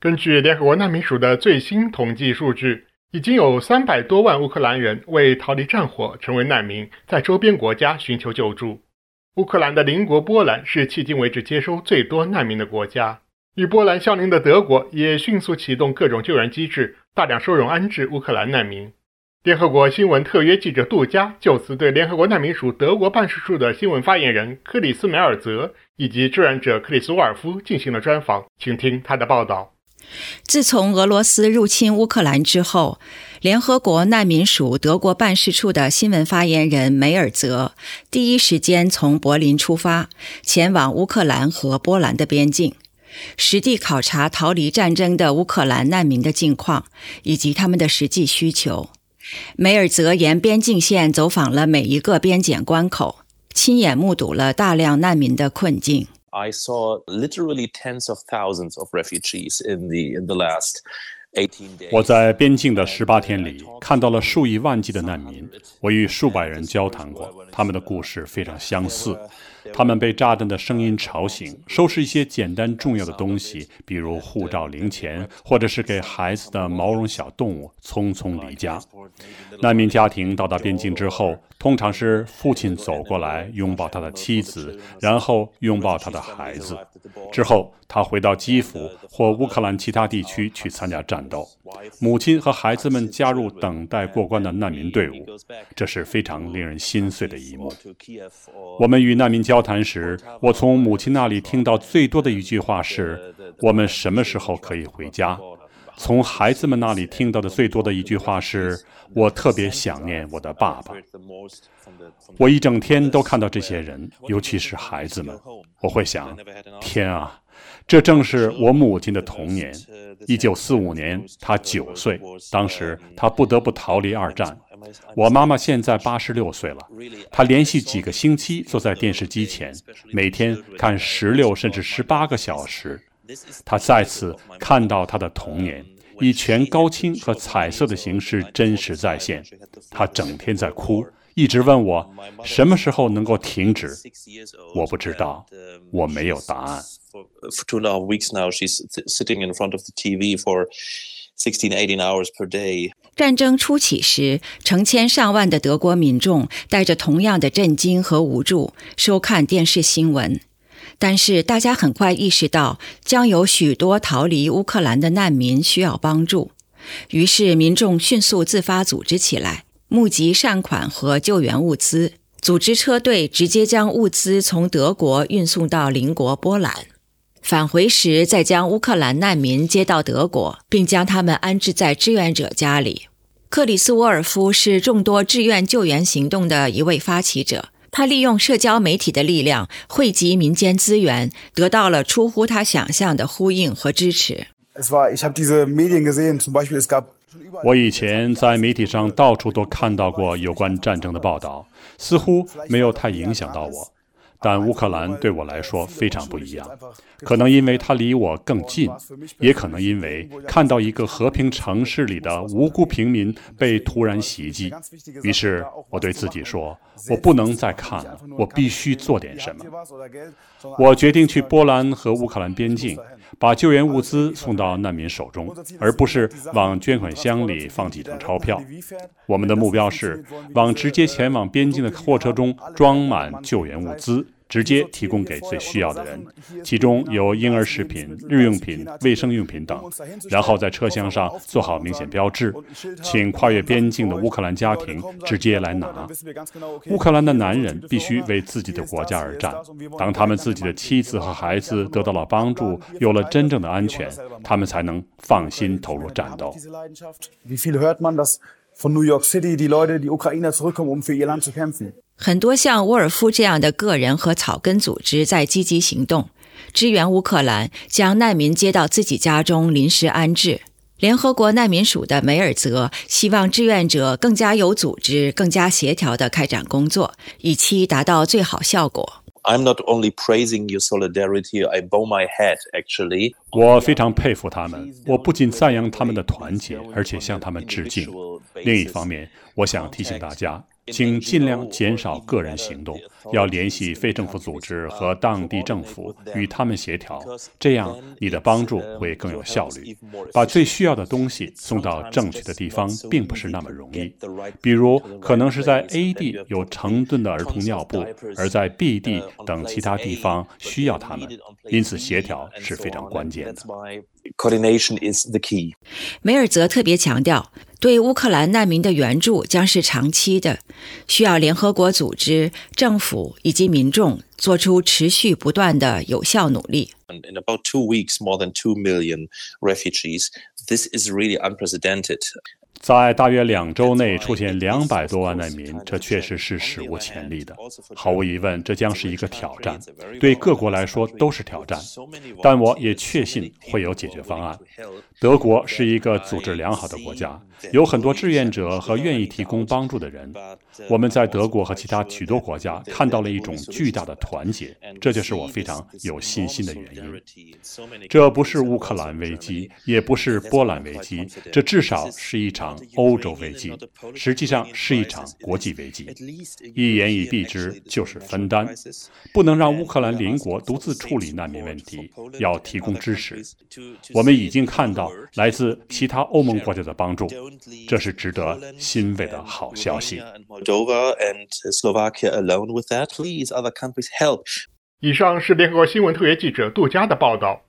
根据联合国难民署的最新统计数据，已经有三百多万乌克兰人为逃离战火成为难民，在周边国家寻求救助。乌克兰的邻国波兰是迄今为止接收最多难民的国家，与波兰相邻的德国也迅速启动各种救援机制，大量收容安置乌克兰难民。联合国新闻特约记者杜佳就此对联合国难民署德国办事处的新闻发言人克里斯梅尔泽以及志愿者克里斯沃尔夫进行了专访，请听他的报道。自从俄罗斯入侵乌克兰之后，联合国难民署德国办事处的新闻发言人梅尔泽第一时间从柏林出发，前往乌克兰和波兰的边境，实地考察逃离战争的乌克兰难民的境况以及他们的实际需求。梅尔泽沿边境线走访了每一个边检关口，亲眼目睹了大量难民的困境。I saw literally tens of thousands of refugees in the in the last 18 days. 我在边境的十八天里看到了数以万计的难民，我与数百人交谈过，他们的故事非常相似。他们被炸弹的声音吵醒，收拾一些简单重要的东西，比如护照、零钱，或者是给孩子的毛绒小动物，匆匆离家。难民家庭到达边境之后，通常是父亲走过来拥抱他的妻子，然后拥抱他的孩子。之后，他回到基辅或乌克兰其他地区去参加战斗。母亲和孩子们加入等待过关的难民队伍，这是非常令人心碎的一幕。我们与难民交谈时，我从母亲那里听到最多的一句话是：“我们什么时候可以回家？”从孩子们那里听到的最多的一句话是：“我特别想念我的爸爸。”我一整天都看到这些人，尤其是孩子们，我会想：天啊，这正是我母亲的童年。一九四五年，她九岁，当时她不得不逃离二战。我妈妈现在八十六岁了，她连续几个星期坐在电视机前，每天看十六甚至十八个小时。她再次看到他的童年，以全高清和彩色的形式真实再现。他整天在哭。一直问我什么时候能够停止，我不知道，我没有答案。For two and a half weeks now, she's sitting in front of the TV for sixteen, eighteen hours per day. 战争初起时，成千上万的德国民众带着同样的震惊和无助收看电视新闻，但是大家很快意识到，将有许多逃离乌克兰的难民需要帮助，于是民众迅速自发组织起来。募集善款和救援物资，组织车队直接将物资从德国运送到邻国波兰，返回时再将乌克兰难民接到德国，并将他们安置在志愿者家里。克里斯沃尔夫是众多志愿救援行动的一位发起者，他利用社交媒体的力量汇集民间资源，得到了出乎他想象的呼应和支持。我以前在媒体上到处都看到过有关战争的报道，似乎没有太影响到我。但乌克兰对我来说非常不一样，可能因为它离我更近，也可能因为看到一个和平城市里的无辜平民被突然袭击。于是我对自己说：“我不能再看了，我必须做点什么。”我决定去波兰和乌克兰边境，把救援物资送到难民手中，而不是往捐款箱里放几张钞票。我们的目标是往直接前往边境的货车中装满救援物资。直接提供给最需要的人，其中有婴儿食品、日用品、卫生用品等。然后在车厢上做好明显标志，请跨越边境的乌克兰家庭直接来拿。乌克兰的男人必须为自己的国家而战。当他们自己的妻子和孩子得到了帮助，有了真正的安全，他们才能放心投入战斗。很多像沃尔夫这样的个人和草根组织在积极行动，支援乌克兰，将难民接到自己家中临时安置。联合国难民署的梅尔泽希望志愿者更加有组织、更加协调地开展工作，以期达到最好效果。I'm not only praising your solidarity, I bow my head. Actually，我非常佩服他们。我不仅赞扬他们的团结，而且向他们致敬。另一方面，我想提醒大家。请尽量减少个人行动，要联系非政府组织和当地政府，与他们协调，这样你的帮助会更有效率。把最需要的东西送到正确的地方，并不是那么容易。比如，可能是在 A 地有成吨的儿童尿布，而在 B 地等其他地方需要它们，因此协调是非常关键的。Coordination is the key。梅尔泽特别强调，对乌克兰难民的援助将是长期的，需要联合国组织、政府以及民众做出持续不断的有效努力。In about two weeks, more than two million refugees. This is really unprecedented. 在大约两周内出现两百多万难民，这确实是史无前例的。毫无疑问，这将是一个挑战，对各国来说都是挑战。但我也确信会有解决方案。德国是一个组织良好的国家，有很多志愿者和愿意提供帮助的人。我们在德国和其他许多国家看到了一种巨大的团结，这就是我非常有信心的原因。这不是乌克兰危机，也不是波兰危机，这至少是一场欧洲危机，实际上是一场国际危机。一言以蔽之，就是分担，不能让乌克兰邻国独自处理难民问题，要提供支持。我们已经看到。来自其他欧盟国家的帮助，这是值得欣慰的好消息。以上是联合国新闻特约记者杜佳的报道。